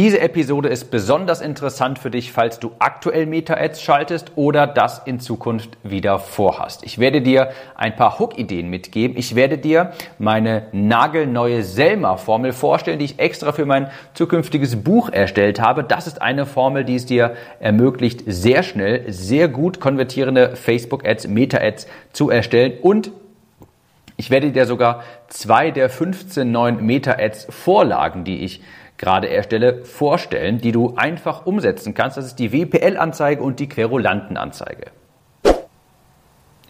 Diese Episode ist besonders interessant für dich, falls du aktuell Meta-Ads schaltest oder das in Zukunft wieder vorhast. Ich werde dir ein paar Hook-Ideen mitgeben. Ich werde dir meine nagelneue Selma-Formel vorstellen, die ich extra für mein zukünftiges Buch erstellt habe. Das ist eine Formel, die es dir ermöglicht, sehr schnell, sehr gut konvertierende Facebook-Ads, Meta-Ads zu erstellen und ich werde dir sogar zwei der 15 neuen Meta-Ads Vorlagen, die ich gerade erstelle, vorstellen, die du einfach umsetzen kannst. Das ist die WPL-Anzeige und die Querulanten-Anzeige.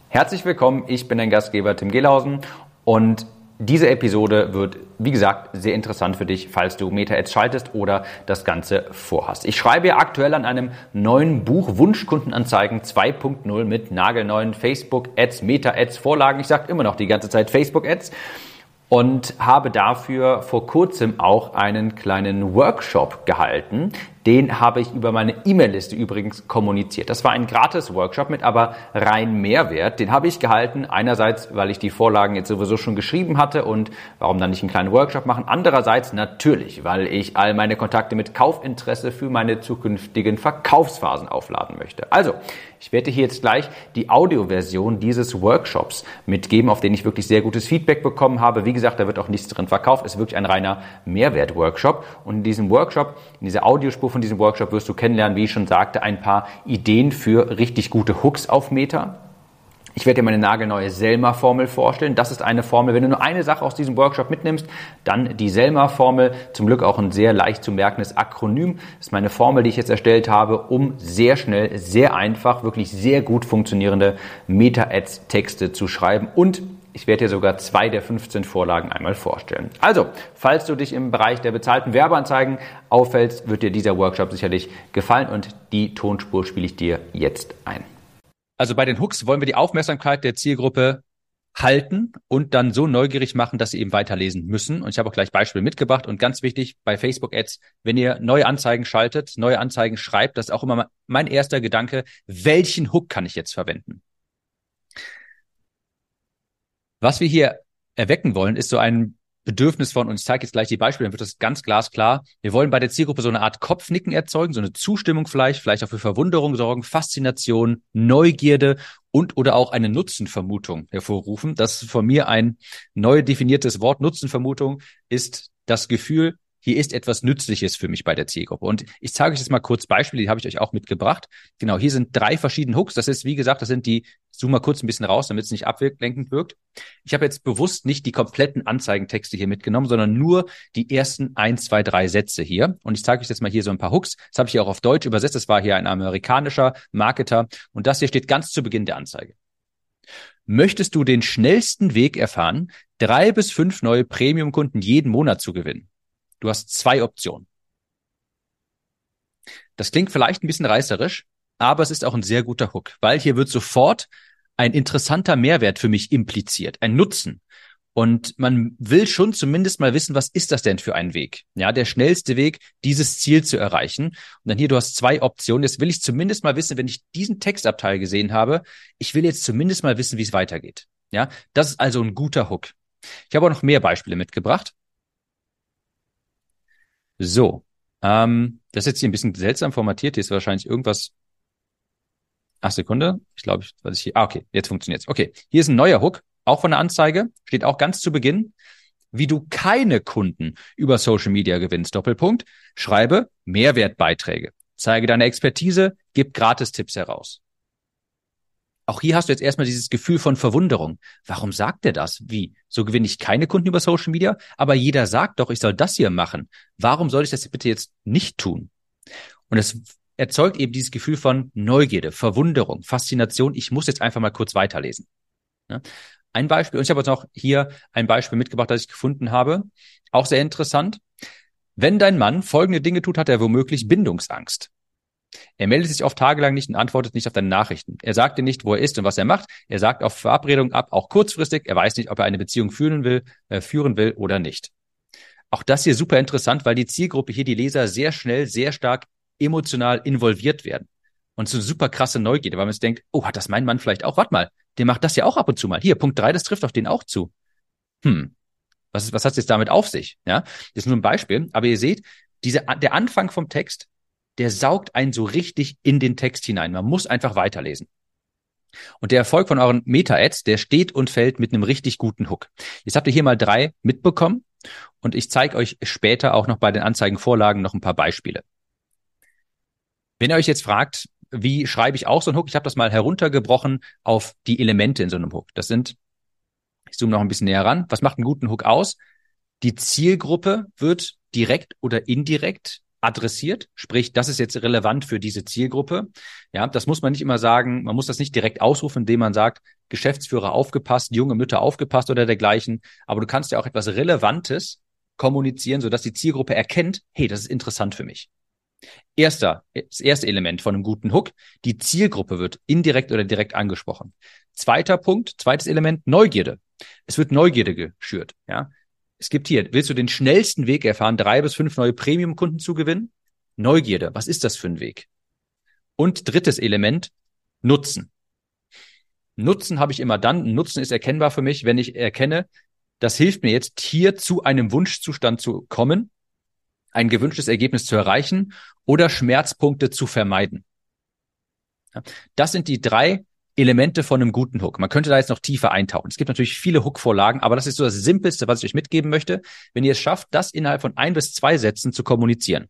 Herzlich willkommen, ich bin dein Gastgeber Tim Gehlhausen und diese Episode wird, wie gesagt, sehr interessant für dich, falls du Meta-Ads schaltest oder das Ganze vorhast. Ich schreibe ja aktuell an einem neuen Buch Wunschkundenanzeigen 2.0 mit nagelneuen Facebook-Ads, Meta-Ads, Vorlagen. Ich sage immer noch die ganze Zeit Facebook-Ads und habe dafür vor kurzem auch einen kleinen Workshop gehalten. Den habe ich über meine E-Mail-Liste übrigens kommuniziert. Das war ein gratis Workshop mit aber rein Mehrwert. Den habe ich gehalten. Einerseits, weil ich die Vorlagen jetzt sowieso schon geschrieben hatte und warum dann nicht einen kleinen Workshop machen. Andererseits natürlich, weil ich all meine Kontakte mit Kaufinteresse für meine zukünftigen Verkaufsphasen aufladen möchte. Also, ich werde hier jetzt gleich die Audioversion dieses Workshops mitgeben, auf den ich wirklich sehr gutes Feedback bekommen habe. Wie gesagt, da wird auch nichts drin verkauft. Es ist wirklich ein reiner Mehrwert-Workshop. Und in diesem Workshop, in dieser Audiospur von diesem Workshop wirst du kennenlernen, wie ich schon sagte, ein paar Ideen für richtig gute Hooks auf Meta ich werde dir meine nagelneue Selma-Formel vorstellen. Das ist eine Formel, wenn du nur eine Sache aus diesem Workshop mitnimmst, dann die Selma-Formel. Zum Glück auch ein sehr leicht zu merkendes Akronym. Das ist meine Formel, die ich jetzt erstellt habe, um sehr schnell, sehr einfach, wirklich sehr gut funktionierende Meta-Ads-Texte zu schreiben und ich werde dir sogar zwei der 15 Vorlagen einmal vorstellen. Also, falls du dich im Bereich der bezahlten Werbeanzeigen auffällst, wird dir dieser Workshop sicherlich gefallen und die Tonspur spiele ich dir jetzt ein. Also bei den Hooks wollen wir die Aufmerksamkeit der Zielgruppe halten und dann so neugierig machen, dass sie eben weiterlesen müssen. Und ich habe auch gleich Beispiele mitgebracht. Und ganz wichtig bei Facebook Ads, wenn ihr neue Anzeigen schaltet, neue Anzeigen schreibt, das ist auch immer mein erster Gedanke, welchen Hook kann ich jetzt verwenden? Was wir hier erwecken wollen, ist so ein Bedürfnis von, und ich zeige jetzt gleich die Beispiele, dann wird das ganz glasklar. Wir wollen bei der Zielgruppe so eine Art Kopfnicken erzeugen, so eine Zustimmung vielleicht, vielleicht auch für Verwunderung sorgen, Faszination, Neugierde und oder auch eine Nutzenvermutung hervorrufen. Das ist von mir ein neu definiertes Wort. Nutzenvermutung ist das Gefühl, hier ist etwas Nützliches für mich bei der Zielgruppe. Und ich zeige euch jetzt mal kurz Beispiele, die habe ich euch auch mitgebracht. Genau, hier sind drei verschiedene Hooks. Das ist, wie gesagt, das sind die, zoom mal kurz ein bisschen raus, damit es nicht ablenkend wirkt. Ich habe jetzt bewusst nicht die kompletten Anzeigentexte hier mitgenommen, sondern nur die ersten ein, zwei, drei Sätze hier. Und ich zeige euch jetzt mal hier so ein paar Hooks. Das habe ich hier auch auf Deutsch übersetzt. Das war hier ein amerikanischer Marketer. Und das hier steht ganz zu Beginn der Anzeige. Möchtest du den schnellsten Weg erfahren, drei bis fünf neue Premium-Kunden jeden Monat zu gewinnen? Du hast zwei Optionen. Das klingt vielleicht ein bisschen reißerisch, aber es ist auch ein sehr guter Hook, weil hier wird sofort ein interessanter Mehrwert für mich impliziert, ein Nutzen. Und man will schon zumindest mal wissen, was ist das denn für ein Weg? Ja, der schnellste Weg, dieses Ziel zu erreichen. Und dann hier, du hast zwei Optionen. Jetzt will ich zumindest mal wissen, wenn ich diesen Textabteil gesehen habe, ich will jetzt zumindest mal wissen, wie es weitergeht. Ja, das ist also ein guter Hook. Ich habe auch noch mehr Beispiele mitgebracht. So, ähm, das ist jetzt hier ein bisschen seltsam formatiert. Hier ist wahrscheinlich irgendwas. Ach, Sekunde. Ich glaube, was ich hier. Ah, okay, jetzt funktioniert's. Okay, hier ist ein neuer Hook, auch von der Anzeige. Steht auch ganz zu Beginn. Wie du keine Kunden über Social Media gewinnst. Doppelpunkt. Schreibe Mehrwertbeiträge. Zeige deine Expertise, gib Gratistipps heraus. Auch hier hast du jetzt erstmal dieses Gefühl von Verwunderung. Warum sagt er das? Wie? So gewinne ich keine Kunden über Social Media? Aber jeder sagt doch, ich soll das hier machen. Warum soll ich das bitte jetzt nicht tun? Und es erzeugt eben dieses Gefühl von Neugierde, Verwunderung, Faszination. Ich muss jetzt einfach mal kurz weiterlesen. Ein Beispiel, und ich habe jetzt auch hier ein Beispiel mitgebracht, das ich gefunden habe. Auch sehr interessant. Wenn dein Mann folgende Dinge tut, hat er womöglich Bindungsangst. Er meldet sich oft tagelang nicht und antwortet nicht auf deine Nachrichten. Er sagt dir nicht, wo er ist und was er macht. Er sagt auf Verabredung ab, auch kurzfristig. Er weiß nicht, ob er eine Beziehung führen will, äh, führen will oder nicht. Auch das hier super interessant, weil die Zielgruppe hier, die Leser, sehr schnell, sehr stark emotional involviert werden. Und so super krasse Neugierde, weil man sich denkt, oh, hat das mein Mann vielleicht auch? Warte mal, der macht das ja auch ab und zu mal. Hier, Punkt drei, das trifft auf den auch zu. Hm, was, was hat es jetzt damit auf sich? Ja, das ist nur ein Beispiel. Aber ihr seht, diese, der Anfang vom Text, der saugt einen so richtig in den Text hinein. Man muss einfach weiterlesen. Und der Erfolg von euren Meta-Ads, der steht und fällt mit einem richtig guten Hook. Jetzt habt ihr hier mal drei mitbekommen und ich zeige euch später auch noch bei den Anzeigenvorlagen noch ein paar Beispiele. Wenn ihr euch jetzt fragt, wie schreibe ich auch so einen Hook? Ich habe das mal heruntergebrochen auf die Elemente in so einem Hook. Das sind, ich zoome noch ein bisschen näher ran. Was macht einen guten Hook aus? Die Zielgruppe wird direkt oder indirekt adressiert, sprich, das ist jetzt relevant für diese Zielgruppe. Ja, das muss man nicht immer sagen, man muss das nicht direkt ausrufen, indem man sagt, Geschäftsführer aufgepasst, junge Mütter aufgepasst oder dergleichen, aber du kannst ja auch etwas Relevantes kommunizieren, sodass die Zielgruppe erkennt, hey, das ist interessant für mich. Erster, das erste Element von einem guten Hook, die Zielgruppe wird indirekt oder direkt angesprochen. Zweiter Punkt, zweites Element, Neugierde. Es wird Neugierde geschürt, ja. Es gibt hier, willst du den schnellsten Weg erfahren, drei bis fünf neue Premium-Kunden zu gewinnen? Neugierde. Was ist das für ein Weg? Und drittes Element, Nutzen. Nutzen habe ich immer dann. Nutzen ist erkennbar für mich, wenn ich erkenne, das hilft mir jetzt hier zu einem Wunschzustand zu kommen, ein gewünschtes Ergebnis zu erreichen oder Schmerzpunkte zu vermeiden. Das sind die drei Elemente von einem guten Hook. Man könnte da jetzt noch tiefer eintauchen. Es gibt natürlich viele Hook-Vorlagen, aber das ist so das Simpelste, was ich euch mitgeben möchte. Wenn ihr es schafft, das innerhalb von ein bis zwei Sätzen zu kommunizieren.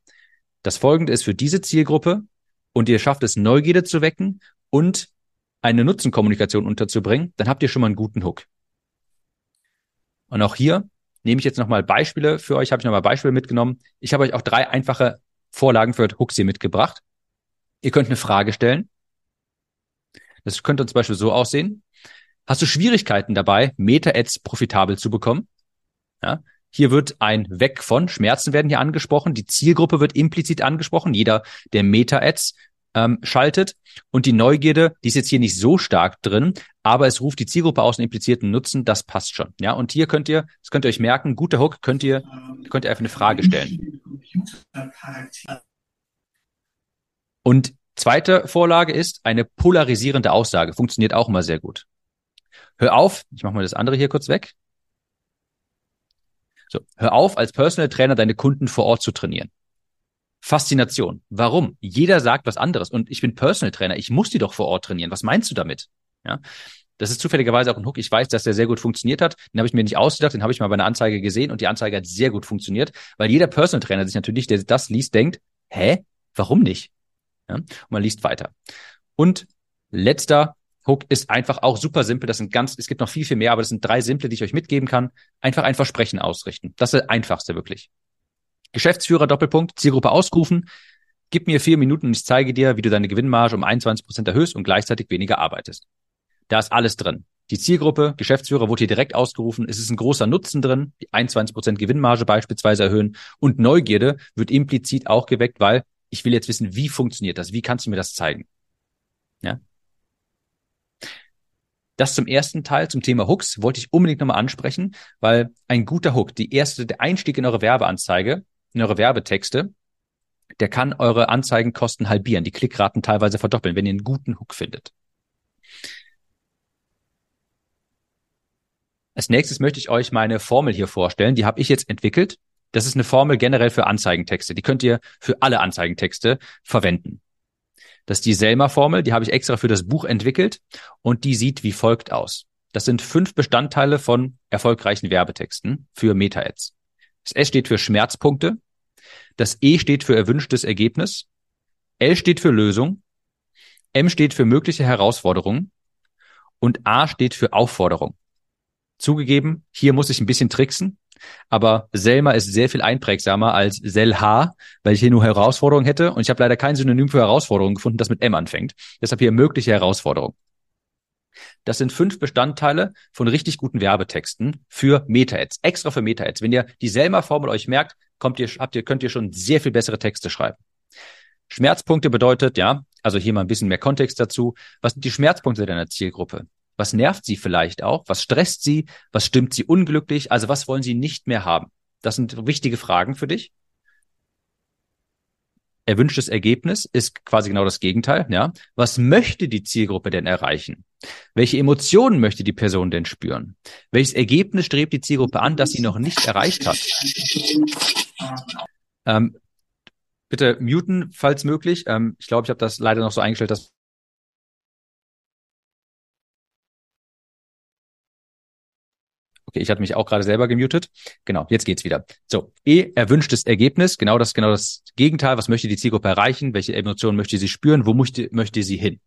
Das folgende ist für diese Zielgruppe und ihr schafft es, Neugierde zu wecken und eine Nutzenkommunikation unterzubringen, dann habt ihr schon mal einen guten Hook. Und auch hier nehme ich jetzt nochmal Beispiele für euch, habe ich nochmal Beispiele mitgenommen. Ich habe euch auch drei einfache Vorlagen für Hooks hier mitgebracht. Ihr könnt eine Frage stellen das könnte zum Beispiel so aussehen. Hast du Schwierigkeiten dabei, Meta-Ads profitabel zu bekommen? Ja, hier wird ein Weg von Schmerzen werden hier angesprochen. Die Zielgruppe wird implizit angesprochen. Jeder, der Meta-Ads ähm, schaltet. Und die Neugierde, die ist jetzt hier nicht so stark drin, aber es ruft die Zielgruppe aus und implizierten Nutzen. Das passt schon. Ja, und hier könnt ihr, das könnt ihr euch merken, guter Hook, könnt ihr, könnt ihr einfach eine Frage stellen. Und Zweite Vorlage ist eine polarisierende Aussage. Funktioniert auch immer sehr gut. Hör auf, ich mache mal das andere hier kurz weg. So, hör auf, als Personal Trainer deine Kunden vor Ort zu trainieren. Faszination. Warum? Jeder sagt was anderes. Und ich bin Personal Trainer. Ich muss die doch vor Ort trainieren. Was meinst du damit? Ja. Das ist zufälligerweise auch ein Hook. Ich weiß, dass der sehr gut funktioniert hat. Den habe ich mir nicht ausgedacht, den habe ich mal bei einer Anzeige gesehen und die Anzeige hat sehr gut funktioniert, weil jeder Personal Trainer sich natürlich, der das liest, denkt, hä? Warum nicht? Ja? Und man liest weiter. Und letzter Hook ist einfach auch super simpel. Das sind ganz, es gibt noch viel, viel mehr, aber das sind drei simple, die ich euch mitgeben kann. Einfach ein Versprechen ausrichten. Das ist das einfachste wirklich. Geschäftsführer Doppelpunkt, Zielgruppe ausrufen. Gib mir vier Minuten und ich zeige dir, wie du deine Gewinnmarge um 21 Prozent erhöhst und gleichzeitig weniger arbeitest. Da ist alles drin. Die Zielgruppe, Geschäftsführer wurde hier direkt ausgerufen. Es ist ein großer Nutzen drin, die 21 Prozent Gewinnmarge beispielsweise erhöhen und Neugierde wird implizit auch geweckt, weil ich will jetzt wissen, wie funktioniert das? Wie kannst du mir das zeigen? Ja. Das zum ersten Teil, zum Thema Hooks, wollte ich unbedingt nochmal ansprechen, weil ein guter Hook, die erste, der Einstieg in eure Werbeanzeige, in eure Werbetexte, der kann eure Anzeigenkosten halbieren, die Klickraten teilweise verdoppeln, wenn ihr einen guten Hook findet. Als nächstes möchte ich euch meine Formel hier vorstellen. Die habe ich jetzt entwickelt. Das ist eine Formel generell für Anzeigentexte. Die könnt ihr für alle Anzeigentexte verwenden. Das ist die Selma-Formel, die habe ich extra für das Buch entwickelt und die sieht wie folgt aus. Das sind fünf Bestandteile von erfolgreichen Werbetexten für Meta-Ads. Das S steht für Schmerzpunkte, das E steht für erwünschtes Ergebnis, L steht für Lösung, M steht für mögliche Herausforderungen und A steht für Aufforderung. Zugegeben, hier muss ich ein bisschen tricksen. Aber Selma ist sehr viel einprägsamer als Selha, weil ich hier nur Herausforderungen hätte und ich habe leider kein Synonym für Herausforderungen gefunden, das mit M anfängt. Deshalb hier mögliche Herausforderungen. Das sind fünf Bestandteile von richtig guten Werbetexten für Meta-Ads, extra für Meta-Ads. Wenn ihr die Selma-Formel euch merkt, kommt ihr, habt ihr, könnt ihr schon sehr viel bessere Texte schreiben. Schmerzpunkte bedeutet, ja, also hier mal ein bisschen mehr Kontext dazu. Was sind die Schmerzpunkte deiner Zielgruppe? Was nervt sie vielleicht auch? Was stresst sie? Was stimmt sie unglücklich? Also was wollen sie nicht mehr haben? Das sind wichtige Fragen für dich. Erwünschtes Ergebnis ist quasi genau das Gegenteil, ja. Was möchte die Zielgruppe denn erreichen? Welche Emotionen möchte die Person denn spüren? Welches Ergebnis strebt die Zielgruppe an, das sie noch nicht erreicht hat? Ähm, bitte muten, falls möglich. Ähm, ich glaube, ich habe das leider noch so eingestellt, dass Okay, ich hatte mich auch gerade selber gemutet. Genau, jetzt geht's wieder. So, E, erwünschtes Ergebnis. Genau das, genau das Gegenteil. Was möchte die Zielgruppe erreichen? Welche Emotionen möchte sie spüren? Wo möchte, möchte sie hin?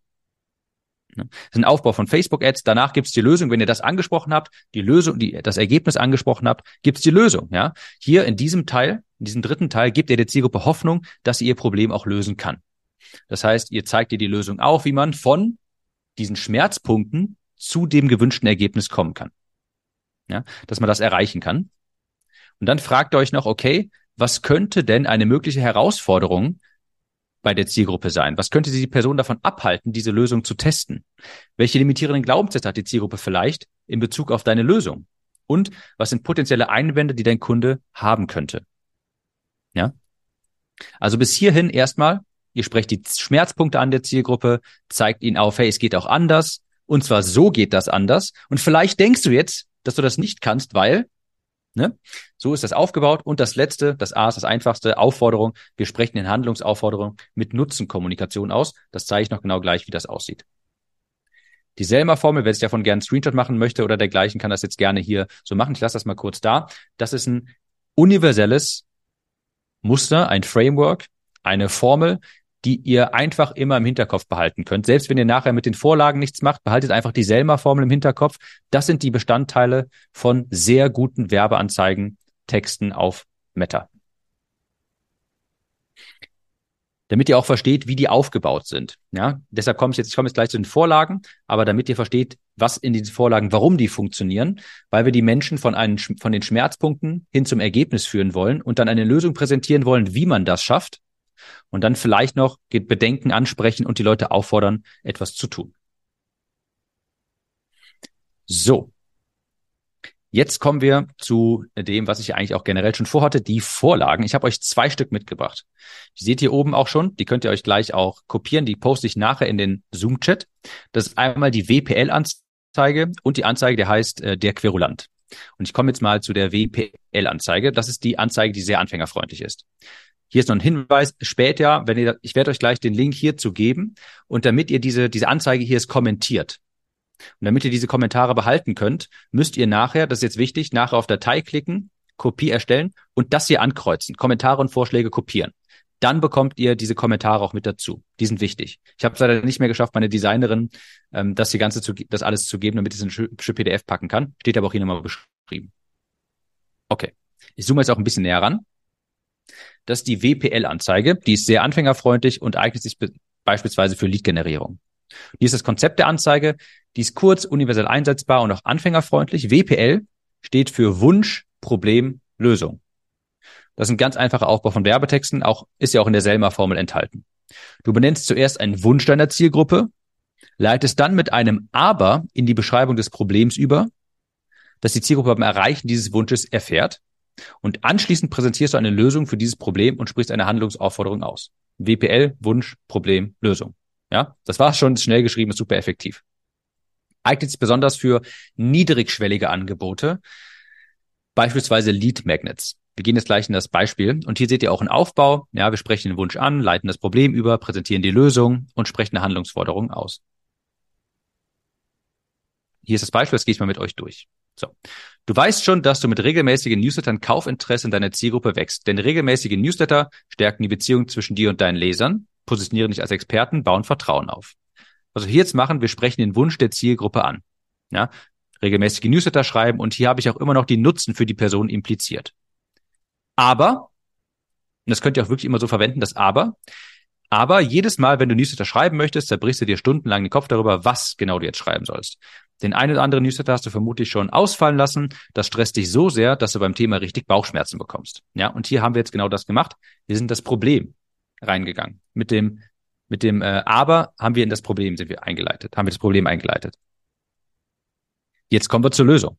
Das ist ein Aufbau von Facebook-Ads. Danach gibt's die Lösung. Wenn ihr das angesprochen habt, die Lösung, die, das Ergebnis angesprochen habt, gibt's die Lösung. Ja, hier in diesem Teil, in diesem dritten Teil, gebt ihr der Zielgruppe Hoffnung, dass sie ihr Problem auch lösen kann. Das heißt, ihr zeigt ihr die Lösung auf, wie man von diesen Schmerzpunkten zu dem gewünschten Ergebnis kommen kann ja, dass man das erreichen kann. Und dann fragt ihr euch noch, okay, was könnte denn eine mögliche Herausforderung bei der Zielgruppe sein? Was könnte die Person davon abhalten, diese Lösung zu testen? Welche limitierenden Glaubenssätze hat die Zielgruppe vielleicht in Bezug auf deine Lösung? Und was sind potenzielle Einwände, die dein Kunde haben könnte? Ja? Also bis hierhin erstmal, ihr sprecht die Schmerzpunkte an der Zielgruppe, zeigt ihnen auf, hey, es geht auch anders. Und zwar so geht das anders. Und vielleicht denkst du jetzt, dass du das nicht kannst, weil, ne, so ist das aufgebaut. Und das letzte, das A ist das einfachste, Aufforderung. Wir sprechen in Handlungsaufforderung mit Nutzenkommunikation aus. Das zeige ich noch genau gleich, wie das aussieht. Die Selma-Formel, wer sich davon gerne einen Screenshot machen möchte oder dergleichen, kann das jetzt gerne hier so machen. Ich lasse das mal kurz da. Das ist ein universelles Muster, ein Framework, eine Formel, die ihr einfach immer im Hinterkopf behalten könnt. Selbst wenn ihr nachher mit den Vorlagen nichts macht, behaltet einfach die Selma-Formel im Hinterkopf. Das sind die Bestandteile von sehr guten Werbeanzeigen, Texten auf Meta. Damit ihr auch versteht, wie die aufgebaut sind. Ja, deshalb komme ich jetzt, ich komme jetzt gleich zu den Vorlagen, aber damit ihr versteht, was in diesen Vorlagen, warum die funktionieren, weil wir die Menschen von einen, von den Schmerzpunkten hin zum Ergebnis führen wollen und dann eine Lösung präsentieren wollen, wie man das schafft und dann vielleicht noch Bedenken ansprechen und die Leute auffordern, etwas zu tun. So. Jetzt kommen wir zu dem, was ich eigentlich auch generell schon vorhatte, die Vorlagen. Ich habe euch zwei Stück mitgebracht. Die seht ihr oben auch schon, die könnt ihr euch gleich auch kopieren, die poste ich nachher in den Zoom-Chat. Das ist einmal die WPL-Anzeige und die Anzeige, der heißt äh, der Querulant. Und ich komme jetzt mal zu der WPL-Anzeige. Das ist die Anzeige, die sehr anfängerfreundlich ist. Hier ist noch ein Hinweis, später, wenn ihr, ich werde euch gleich den Link hierzu geben und damit ihr diese, diese Anzeige hier ist kommentiert. Und damit ihr diese Kommentare behalten könnt, müsst ihr nachher, das ist jetzt wichtig, nachher auf Datei klicken, Kopie erstellen und das hier ankreuzen, Kommentare und Vorschläge kopieren. Dann bekommt ihr diese Kommentare auch mit dazu. Die sind wichtig. Ich habe es leider nicht mehr geschafft, meine Designerin ähm, das hier ganze zu, das alles zu geben, damit ich es in ein PDF packen kann. Steht aber auch hier nochmal beschrieben. Okay. Ich zoome jetzt auch ein bisschen näher ran. Das ist die WPL-Anzeige. Die ist sehr anfängerfreundlich und eignet sich beispielsweise für Lead-Generierung. Hier ist das Konzept der Anzeige. Die ist kurz, universell einsetzbar und auch anfängerfreundlich. WPL steht für Wunsch, Problem, Lösung. Das ist ein ganz einfacher Aufbau von Werbetexten, auch, ist ja auch in der Selma-Formel enthalten. Du benennst zuerst einen Wunsch deiner Zielgruppe, leitest dann mit einem Aber in die Beschreibung des Problems über, dass die Zielgruppe beim Erreichen dieses Wunsches erfährt. Und anschließend präsentierst du eine Lösung für dieses Problem und sprichst eine Handlungsaufforderung aus. WPL, Wunsch, Problem, Lösung. Ja, das war schon schnell geschrieben, ist super effektiv. Eignet sich besonders für niedrigschwellige Angebote, beispielsweise Lead Magnets. Wir gehen jetzt gleich in das Beispiel und hier seht ihr auch einen Aufbau. Ja, wir sprechen den Wunsch an, leiten das Problem über, präsentieren die Lösung und sprechen eine Handlungsforderung aus. Hier ist das Beispiel, das gehe ich mal mit euch durch. So. Du weißt schon, dass du mit regelmäßigen Newslettern Kaufinteresse in deiner Zielgruppe wächst. Denn regelmäßige Newsletter stärken die Beziehung zwischen dir und deinen Lesern, positionieren dich als Experten, bauen Vertrauen auf. Also hier jetzt machen, wir sprechen den Wunsch der Zielgruppe an. Ja, regelmäßige Newsletter schreiben und hier habe ich auch immer noch die Nutzen für die Person impliziert. Aber, und das könnt ihr auch wirklich immer so verwenden, das Aber, aber jedes Mal, wenn du Newsletter schreiben möchtest, zerbrichst du dir stundenlang den Kopf darüber, was genau du jetzt schreiben sollst. Den einen oder anderen Newsletter hast du vermutlich schon ausfallen lassen. Das stresst dich so sehr, dass du beim Thema richtig Bauchschmerzen bekommst. Ja, und hier haben wir jetzt genau das gemacht. Wir sind das Problem reingegangen. Mit dem, mit dem äh, Aber haben wir in das Problem sind wir eingeleitet, haben wir das Problem eingeleitet. Jetzt kommen wir zur Lösung.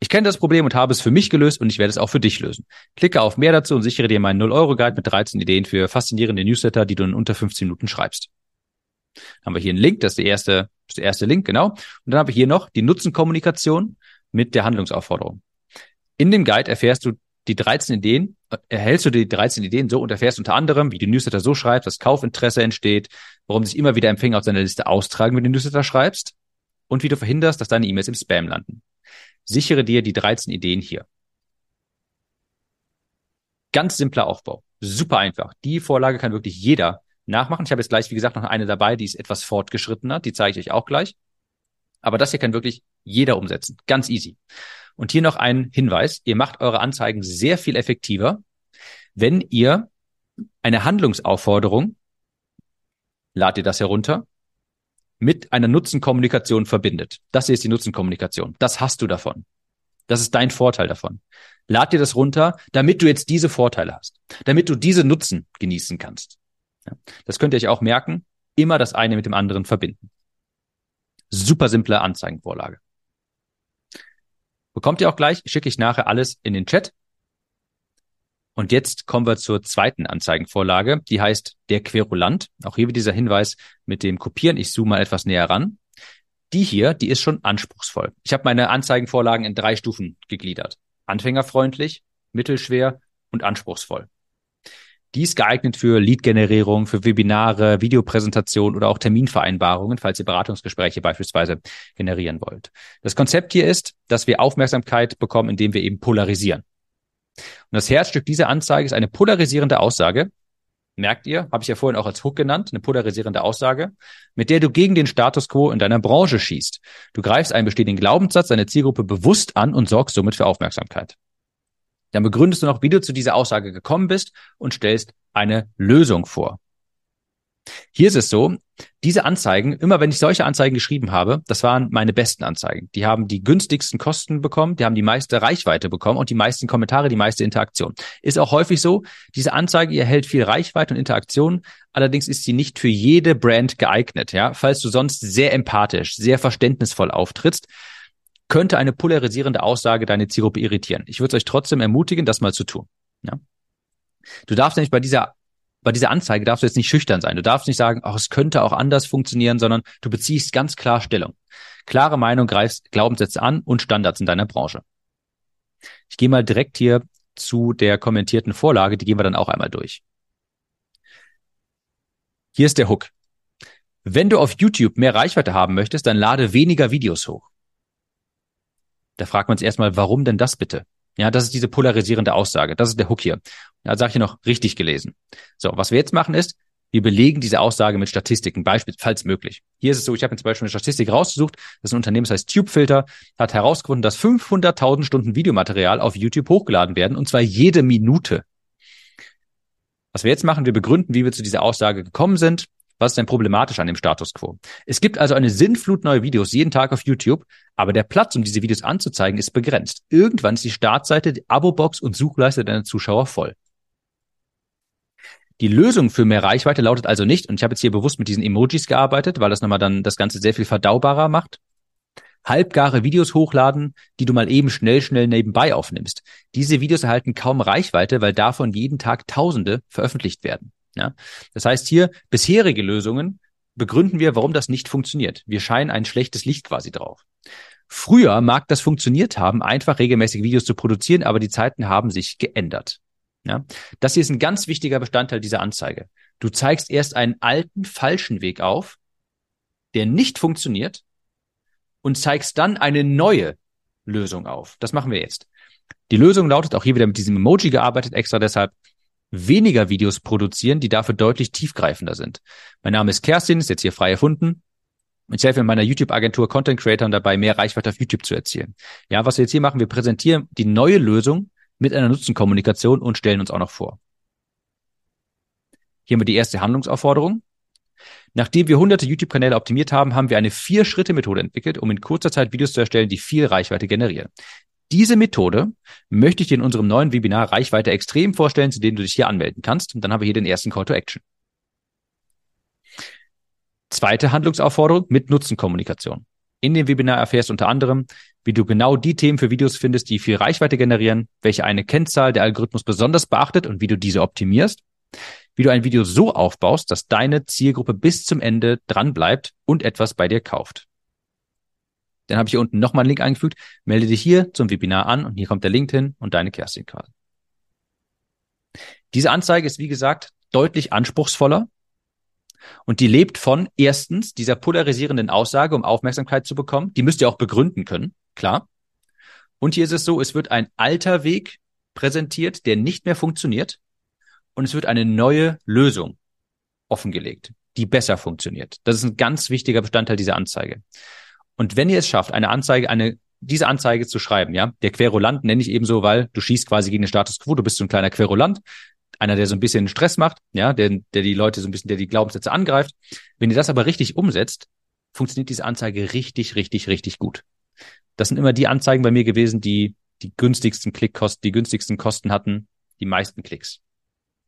Ich kenne das Problem und habe es für mich gelöst und ich werde es auch für dich lösen. Klicke auf mehr dazu und sichere dir meinen 0-Euro-Guide mit 13 Ideen für faszinierende Newsletter, die du in unter 15 Minuten schreibst. Haben wir hier einen Link, das ist der erste, ist der erste Link, genau. Und dann haben wir hier noch die Nutzenkommunikation mit der Handlungsaufforderung. In dem Guide erfährst du die 13 Ideen, erhältst du die 13 Ideen so und erfährst unter anderem, wie du Newsletter so schreibst, dass Kaufinteresse entsteht, warum sich immer wieder Empfänger aus deiner Liste austragen, wenn du Newsletter schreibst und wie du verhinderst, dass deine E-Mails im Spam landen. Sichere dir die 13 Ideen hier. Ganz simpler Aufbau. Super einfach. Die Vorlage kann wirklich jeder nachmachen. Ich habe jetzt gleich, wie gesagt, noch eine dabei, die ist etwas fortgeschrittener. Die zeige ich euch auch gleich. Aber das hier kann wirklich jeder umsetzen. Ganz easy. Und hier noch ein Hinweis. Ihr macht eure Anzeigen sehr viel effektiver, wenn ihr eine Handlungsaufforderung, ladet ihr das herunter, mit einer Nutzenkommunikation verbindet. Das hier ist die Nutzenkommunikation. Das hast du davon. Das ist dein Vorteil davon. Lad dir das runter, damit du jetzt diese Vorteile hast, damit du diese Nutzen genießen kannst. Das könnt ihr euch auch merken. Immer das eine mit dem anderen verbinden. Super simple Anzeigenvorlage. Bekommt ihr auch gleich, schicke ich nachher alles in den Chat. Und jetzt kommen wir zur zweiten Anzeigenvorlage. Die heißt der Querulant. Auch hier wieder dieser Hinweis mit dem Kopieren. Ich zoome mal etwas näher ran. Die hier, die ist schon anspruchsvoll. Ich habe meine Anzeigenvorlagen in drei Stufen gegliedert. Anfängerfreundlich, mittelschwer und anspruchsvoll. Die ist geeignet für Lead-Generierung, für Webinare, Videopräsentationen oder auch Terminvereinbarungen, falls ihr Beratungsgespräche beispielsweise generieren wollt. Das Konzept hier ist, dass wir Aufmerksamkeit bekommen, indem wir eben polarisieren. Und das Herzstück dieser Anzeige ist eine polarisierende Aussage. Merkt ihr, habe ich ja vorhin auch als Hook genannt, eine polarisierende Aussage, mit der du gegen den Status quo in deiner Branche schießt. Du greifst einen bestehenden Glaubenssatz deiner Zielgruppe bewusst an und sorgst somit für Aufmerksamkeit. Dann begründest du noch, wie du zu dieser Aussage gekommen bist und stellst eine Lösung vor. Hier ist es so, diese Anzeigen, immer wenn ich solche Anzeigen geschrieben habe, das waren meine besten Anzeigen. Die haben die günstigsten Kosten bekommen, die haben die meiste Reichweite bekommen und die meisten Kommentare, die meiste Interaktion. Ist auch häufig so, diese Anzeige erhält viel Reichweite und Interaktion, allerdings ist sie nicht für jede Brand geeignet. Ja, falls du sonst sehr empathisch, sehr verständnisvoll auftrittst, könnte eine polarisierende Aussage deine Zielgruppe irritieren. Ich würde euch trotzdem ermutigen, das mal zu tun. Ja? Du darfst nämlich bei dieser bei dieser Anzeige darfst du jetzt nicht schüchtern sein. Du darfst nicht sagen, oh, es könnte auch anders funktionieren, sondern du beziehst ganz klar Stellung. Klare Meinung greifst Glaubenssätze an und Standards in deiner Branche. Ich gehe mal direkt hier zu der kommentierten Vorlage, die gehen wir dann auch einmal durch. Hier ist der Hook. Wenn du auf YouTube mehr Reichweite haben möchtest, dann lade weniger Videos hoch. Da fragt man sich erstmal, warum denn das bitte? Ja, das ist diese polarisierende Aussage. Das ist der Hook hier. Da sage ich noch richtig gelesen. So, was wir jetzt machen ist, wir belegen diese Aussage mit Statistiken, beispielsweise möglich. Hier ist es so, ich habe mir zum Beispiel eine Statistik rausgesucht. Das ist ein Unternehmen, das heißt TubeFilter, hat herausgefunden, dass 500.000 Stunden Videomaterial auf YouTube hochgeladen werden, und zwar jede Minute. Was wir jetzt machen, wir begründen, wie wir zu dieser Aussage gekommen sind was ist denn problematisch an dem Status quo? Es gibt also eine Sinnflut neue Videos jeden Tag auf YouTube, aber der Platz, um diese Videos anzuzeigen, ist begrenzt. Irgendwann ist die Startseite, die Abo-Box und Suchleiste deiner Zuschauer voll. Die Lösung für mehr Reichweite lautet also nicht, und ich habe jetzt hier bewusst mit diesen Emojis gearbeitet, weil das nochmal dann das Ganze sehr viel verdaubarer macht. Halbgare Videos hochladen, die du mal eben schnell, schnell nebenbei aufnimmst. Diese Videos erhalten kaum Reichweite, weil davon jeden Tag Tausende veröffentlicht werden. Ja? Das heißt hier, bisherige Lösungen begründen wir, warum das nicht funktioniert. Wir scheinen ein schlechtes Licht quasi drauf. Früher mag das funktioniert haben, einfach regelmäßig Videos zu produzieren, aber die Zeiten haben sich geändert. Ja? Das hier ist ein ganz wichtiger Bestandteil dieser Anzeige. Du zeigst erst einen alten, falschen Weg auf, der nicht funktioniert und zeigst dann eine neue Lösung auf. Das machen wir jetzt. Die Lösung lautet auch hier wieder mit diesem Emoji gearbeitet, extra deshalb weniger Videos produzieren, die dafür deutlich tiefgreifender sind. Mein Name ist Kerstin, ist jetzt hier frei erfunden. Ich helfe in meiner YouTube-Agentur Content Creatern dabei, mehr Reichweite auf YouTube zu erzielen. Ja, was wir jetzt hier machen, wir präsentieren die neue Lösung mit einer Nutzenkommunikation und stellen uns auch noch vor. Hier haben wir die erste Handlungsaufforderung. Nachdem wir hunderte YouTube-Kanäle optimiert haben, haben wir eine Vier-Schritte-Methode entwickelt, um in kurzer Zeit Videos zu erstellen, die viel Reichweite generieren. Diese Methode möchte ich dir in unserem neuen Webinar Reichweite extrem vorstellen, zu dem du dich hier anmelden kannst. Und dann haben wir hier den ersten Call to Action. Zweite Handlungsaufforderung mit Nutzenkommunikation. In dem Webinar erfährst du unter anderem, wie du genau die Themen für Videos findest, die viel Reichweite generieren, welche eine Kennzahl der Algorithmus besonders beachtet und wie du diese optimierst, wie du ein Video so aufbaust, dass deine Zielgruppe bis zum Ende dran bleibt und etwas bei dir kauft. Dann habe ich hier unten nochmal einen Link eingefügt. Melde dich hier zum Webinar an und hier kommt der Link hin und deine Kerstin quasi. Diese Anzeige ist, wie gesagt, deutlich anspruchsvoller und die lebt von erstens dieser polarisierenden Aussage, um Aufmerksamkeit zu bekommen. Die müsst ihr auch begründen können, klar. Und hier ist es so, es wird ein alter Weg präsentiert, der nicht mehr funktioniert. Und es wird eine neue Lösung offengelegt, die besser funktioniert. Das ist ein ganz wichtiger Bestandteil dieser Anzeige. Und wenn ihr es schafft, eine Anzeige, eine diese Anzeige zu schreiben, ja, der Querulant nenne ich eben so, weil du schießt quasi gegen den Status quo, du bist so ein kleiner Querulant, einer, der so ein bisschen Stress macht, ja, der, der die Leute so ein bisschen, der die Glaubenssätze angreift. Wenn ihr das aber richtig umsetzt, funktioniert diese Anzeige richtig, richtig, richtig gut. Das sind immer die Anzeigen bei mir gewesen, die die günstigsten Klickkosten, die günstigsten Kosten hatten, die meisten Klicks.